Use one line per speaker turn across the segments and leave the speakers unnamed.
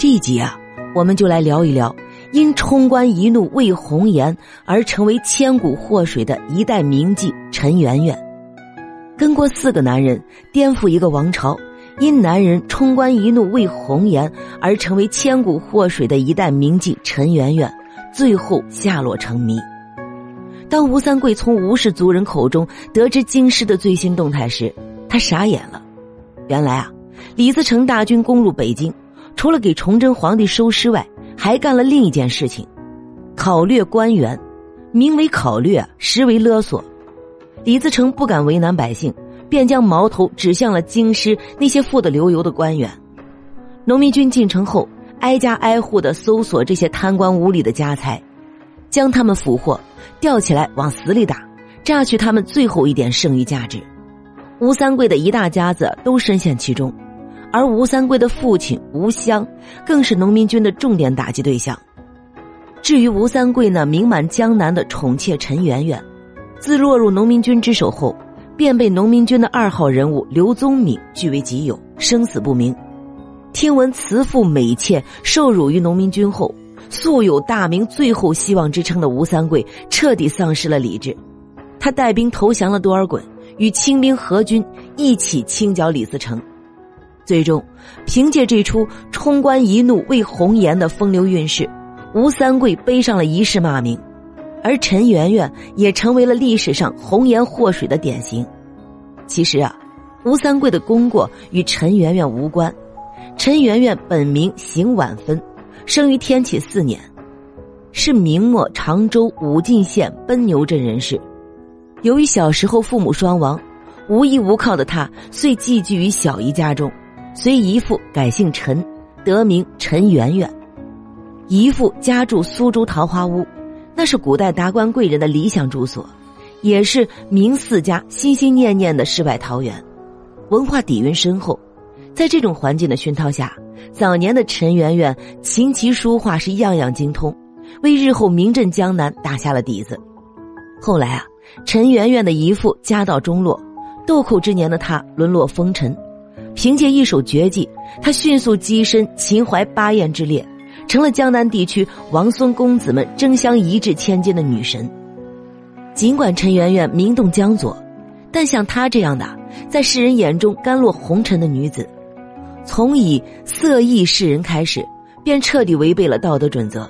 这一集啊，我们就来聊一聊因冲冠一怒为红颜而成为千古祸水的一代名妓陈圆圆。跟过四个男人颠覆一个王朝，因男人冲冠一怒为红颜而成为千古祸水的一代名妓陈圆圆，最后下落成谜。当吴三桂从吴氏族人口中得知京师的最新动态时，他傻眼了。原来啊，李自成大军攻入北京，除了给崇祯皇帝收尸外，还干了另一件事情：考掠官员。名为考掠，实为勒索。李自成不敢为难百姓，便将矛头指向了京师那些富得流油的官员。农民军进城后，挨家挨户的搜索这些贪官污吏的家财，将他们俘获。吊起来往死里打，榨取他们最后一点剩余价值。吴三桂的一大家子都深陷其中，而吴三桂的父亲吴襄更是农民军的重点打击对象。至于吴三桂那名满江南的宠妾陈圆圆，自落入农民军之手后，便被农民军的二号人物刘宗敏据为己有，生死不明。听闻慈父美妾受辱于农民军后。素有大明最后希望之称的吴三桂彻底丧失了理智，他带兵投降了多尔衮，与清兵合军一起清剿李自成。最终，凭借这出冲冠一怒为红颜的风流韵事，吴三桂背上了一世骂名，而陈圆圆也成为了历史上红颜祸水的典型。其实啊，吴三桂的功过与陈圆圆无关，陈圆圆本名邢婉芬。生于天启四年，是明末常州武进县奔牛镇人士。由于小时候父母双亡，无依无靠的他，遂寄居于小姨家中，随姨父改姓陈，得名陈圆圆。姨父家住苏州桃花坞，那是古代达官贵人的理想住所，也是明四家心心念念的世外桃源。文化底蕴深厚，在这种环境的熏陶下。早年的陈圆圆琴棋书画是样样精通，为日后名震江南打下了底子。后来啊，陈圆圆的姨父家道中落，豆蔻之年的他沦落风尘，凭借一手绝技，他迅速跻身秦淮八艳之列，成了江南地区王孙公子们争相一掷千金的女神。尽管陈圆圆名动江左，但像她这样的在世人眼中甘落红尘的女子。从以色艺示人开始，便彻底违背了道德准则。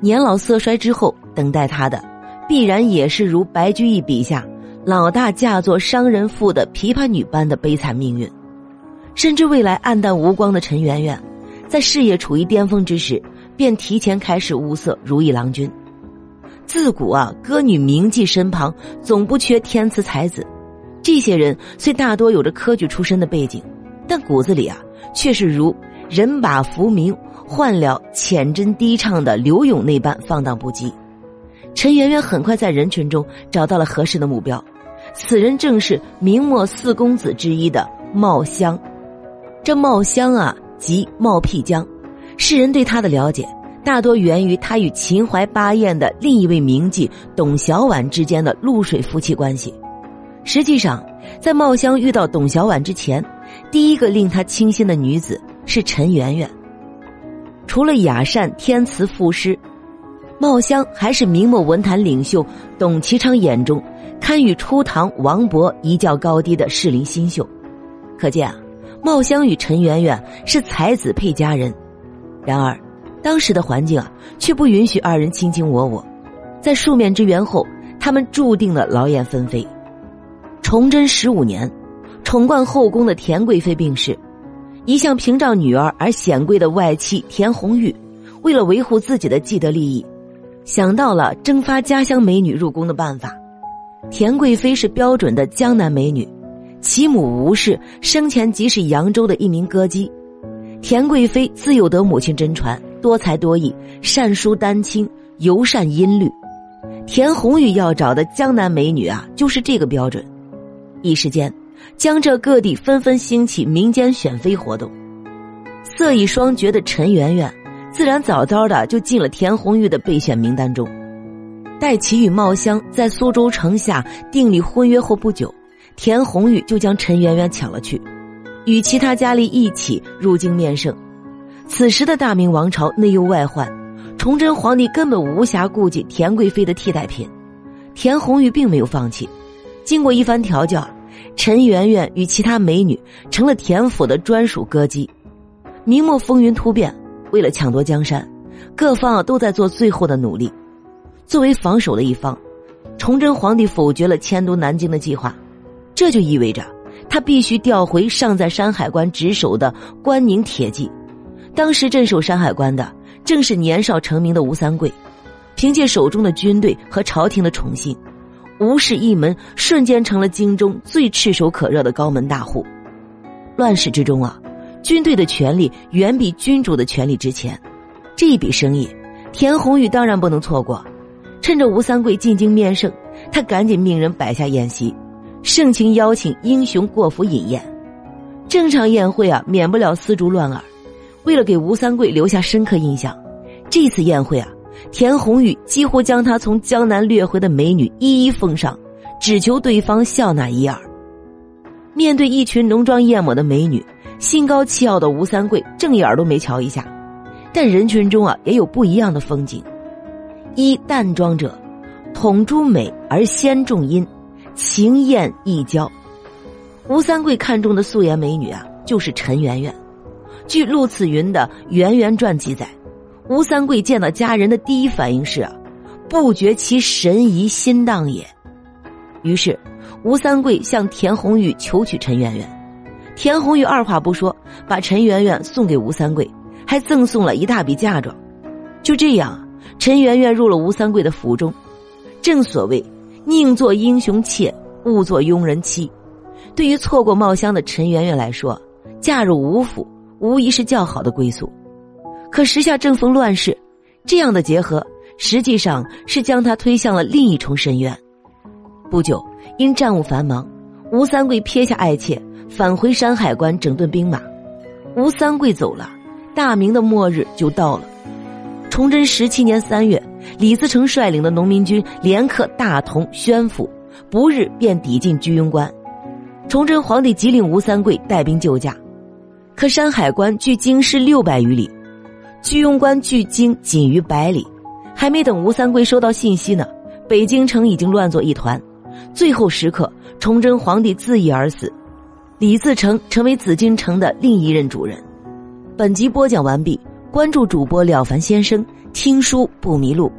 年老色衰之后，等待他的，必然也是如白居易笔下老大嫁作商人妇的琵琶女般的悲惨命运。甚至未来暗淡无光的陈圆圆，在事业处于巅峰之时，便提前开始物色如意郎君。自古啊，歌女名妓身旁总不缺天赐才子，这些人虽大多有着科举出身的背景，但骨子里啊。却是如人把浮名换了浅真低唱的刘勇那般放荡不羁。陈圆圆很快在人群中找到了合适的目标，此人正是明末四公子之一的茂香。这茂香啊，即茂辟疆，世人对他的了解大多源于他与秦淮八艳的另一位名妓董小宛之间的露水夫妻关系。实际上，在茂香遇到董小宛之前。第一个令他倾心的女子是陈圆圆。除了雅善天慈赋诗，茂香还是明末文坛领袖董其昌眼中堪与初唐王勃一较高低的适龄新秀。可见啊，茂香与陈圆圆是才子配佳人。然而，当时的环境啊，却不允许二人卿卿我我。在数面之缘后，他们注定了劳燕分飞。崇祯十五年。宠冠后宫的田贵妃病逝，一向屏障女儿而显贵的外戚田红玉，为了维护自己的既得利益，想到了征发家乡美女入宫的办法。田贵妃是标准的江南美女，其母吴氏生前即是扬州的一名歌姬。田贵妃自幼得母亲真传，多才多艺，善书丹青，尤善音律。田红玉要找的江南美女啊，就是这个标准。一时间。江浙各地纷纷兴起民间选妃活动，色艺双绝的陈圆圆，自然早早的就进了田红玉的备选名单中。待其与茂香在苏州城下订立婚约后不久，田红玉就将陈圆圆抢了去，与其他佳丽一起入京面圣。此时的大明王朝内忧外患，崇祯皇帝根本无暇顾及田贵妃的替代品。田红玉并没有放弃，经过一番调教，陈圆圆与其他美女成了田府的专属歌姬。明末风云突变，为了抢夺江山，各方都在做最后的努力。作为防守的一方，崇祯皇帝否决了迁都南京的计划，这就意味着他必须调回尚在山海关值守的关宁铁骑。当时镇守山海关的正是年少成名的吴三桂，凭借手中的军队和朝廷的宠信，吴氏一门瞬间成了京中最炙手可热的高门大户。乱世之中啊，军队的权力远比君主的权力值钱，这一笔生意，田红玉当然不能错过。趁着吴三桂进京面圣，他赶紧命人摆下宴席，盛情邀请英雄过府饮宴。正常宴会啊，免不了丝竹乱耳。为了给吴三桂留下深刻印象，这次宴会啊，田红玉几乎将他从江南掠回的美女一一奉上，只求对方笑纳一二。面对一群浓妆艳抹的美女，心高气傲的吴三桂正眼都没瞧一下。但人群中啊，也有不一样的风景。一淡妆者，统诸美而先重音，情艳易娇。吴三桂看中的素颜美女啊，就是陈圆圆。据陆次云的《圆圆传》记载，吴三桂见到佳人的第一反应是啊，不觉其神怡心荡也。于是，吴三桂向田红玉求娶陈圆圆。田红玉二话不说，把陈圆圆送给吴三桂，还赠送了一大笔嫁妆。就这样。陈圆圆入了吴三桂的府中，正所谓宁做英雄妾，勿做庸人妻。对于错过茂香的陈圆圆来说，嫁入吴府无疑是较好的归宿。可时下正逢乱世，这样的结合实际上是将她推向了另一重深渊。不久，因战务繁忙，吴三桂撇下爱妾，返回山海关整顿兵马。吴三桂走了，大明的末日就到了。崇祯十七年三月，李自成率领的农民军连克大同、宣府，不日便抵近居庸关。崇祯皇帝急令吴三桂带兵救驾，可山海关距京师六百余里，居庸关距京仅于百里。还没等吴三桂收到信息呢，北京城已经乱作一团。最后时刻，崇祯皇帝自缢而死，李自成成为紫禁城的另一任主人。本集播讲完毕。关注主播了凡先生，听书不迷路。